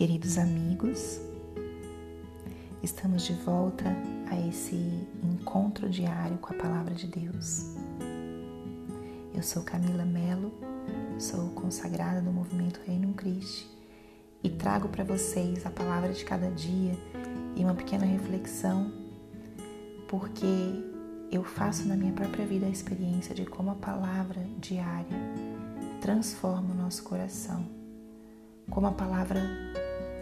Queridos amigos, estamos de volta a esse encontro diário com a Palavra de Deus. Eu sou Camila Mello, sou consagrada do movimento Reino Christi e trago para vocês a palavra de cada dia e uma pequena reflexão, porque eu faço na minha própria vida a experiência de como a palavra diária transforma o nosso coração, como a palavra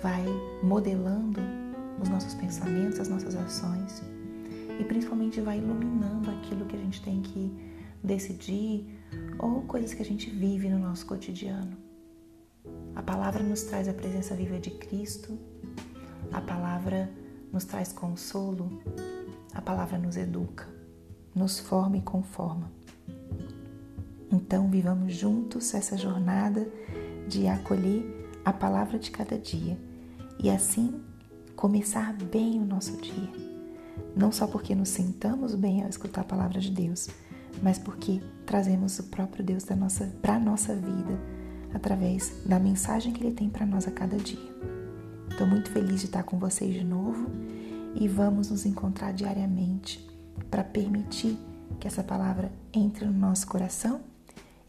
vai modelando os nossos pensamentos, as nossas ações e principalmente vai iluminando aquilo que a gente tem que decidir ou coisas que a gente vive no nosso cotidiano. A palavra nos traz a presença viva de Cristo, a palavra nos traz consolo, a palavra nos educa, nos forma e conforma. Então, vivamos juntos essa jornada de acolher a palavra de cada dia e assim começar bem o nosso dia. Não só porque nos sentamos bem ao escutar a palavra de Deus, mas porque trazemos o próprio Deus para a nossa vida através da mensagem que Ele tem para nós a cada dia. Estou muito feliz de estar com vocês de novo e vamos nos encontrar diariamente para permitir que essa palavra entre no nosso coração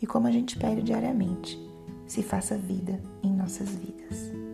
e, como a gente pede diariamente, se faça vida em nossas vidas.